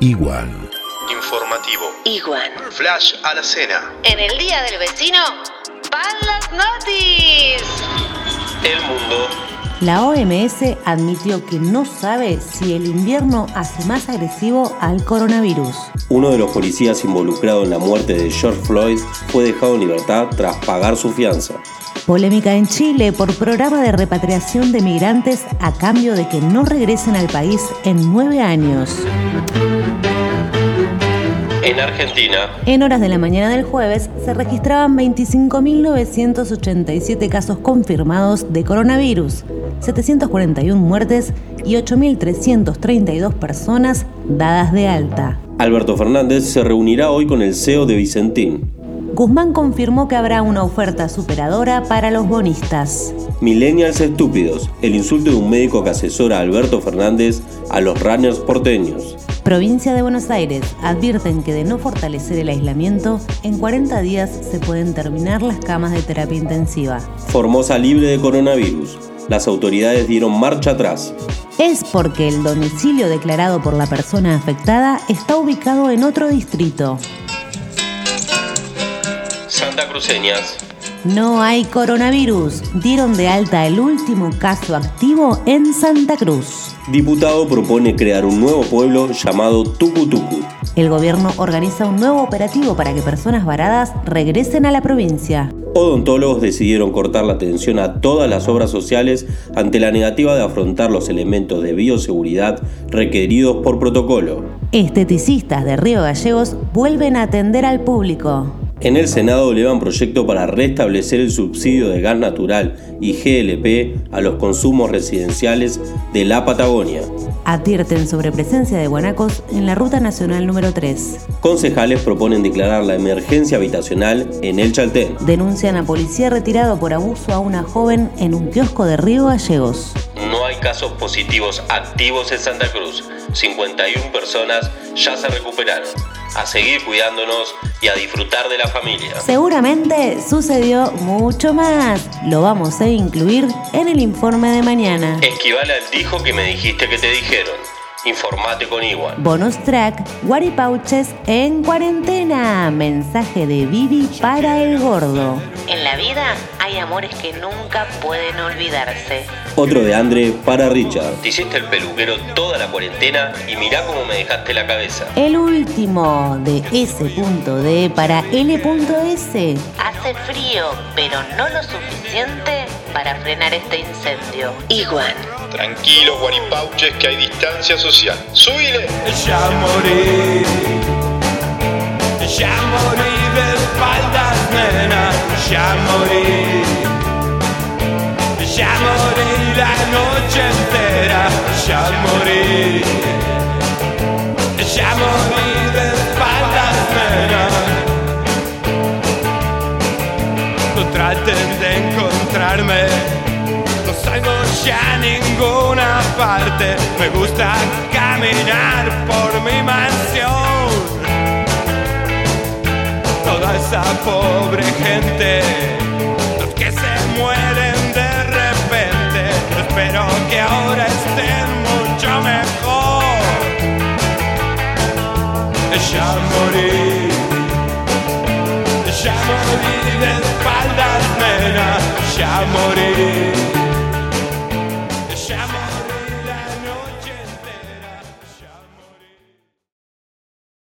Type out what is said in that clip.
Igual. Informativo. Igual. Flash a la cena. En el día del vecino, pan las notis. El mundo. La OMS admitió que no sabe si el invierno hace más agresivo al coronavirus. Uno de los policías involucrado en la muerte de George Floyd fue dejado en libertad tras pagar su fianza. Polémica en Chile por programa de repatriación de migrantes a cambio de que no regresen al país en nueve años. En Argentina. En horas de la mañana del jueves se registraban 25.987 casos confirmados de coronavirus, 741 muertes y 8.332 personas dadas de alta. Alberto Fernández se reunirá hoy con el CEO de Vicentín. Guzmán confirmó que habrá una oferta superadora para los bonistas. Millennials estúpidos, el insulto de un médico que asesora a Alberto Fernández a los runners porteños. Provincia de Buenos Aires advierten que de no fortalecer el aislamiento, en 40 días se pueden terminar las camas de terapia intensiva. Formosa libre de coronavirus. Las autoridades dieron marcha atrás. Es porque el domicilio declarado por la persona afectada está ubicado en otro distrito. Santa Cruceñas. No hay coronavirus. Dieron de alta el último caso activo en Santa Cruz. Diputado propone crear un nuevo pueblo llamado Tucutucu. El gobierno organiza un nuevo operativo para que personas varadas regresen a la provincia. Odontólogos decidieron cortar la atención a todas las obras sociales ante la negativa de afrontar los elementos de bioseguridad requeridos por protocolo. Esteticistas de Río Gallegos vuelven a atender al público. En el Senado elevan proyecto para restablecer el subsidio de gas natural y GLP a los consumos residenciales de la Patagonia. Advierten sobre presencia de guanacos en la Ruta Nacional número 3. Concejales proponen declarar la emergencia habitacional en el Chaltén. Denuncian a policía retirado por abuso a una joven en un kiosco de Río Gallegos. No hay casos positivos activos en Santa Cruz. 51 personas ya se recuperaron. A seguir cuidándonos y a disfrutar de la familia. Seguramente sucedió mucho más. Lo vamos a incluir en el informe de mañana. Esquival al dijo que me dijiste que te dijeron. Informate con Igual. Bonus track, Guaripauches en cuarentena. Mensaje de Vivi para el gordo. En la vida hay amores que nunca pueden olvidarse. Otro de Andre para Richard. Te hiciste el peluquero toda la cuarentena y mirá cómo me dejaste la cabeza. El último de S.D para L.S. Hace frío, pero no lo suficiente para frenar este incendio. Igual. Tranquilos, guaripauches, que hay distancia social. ¡Subile! Ya morí, ya morí de espaldas, nena, ya morí, ya morí la noche entera, ya morí, ya morí salgo ya a ninguna parte, me gusta caminar por mi mansión. Toda esa pobre gente, los que se mueren de repente, espero que ahora estén mucho mejor. Ya morí, ya morí de espaldas, nena, ya morí.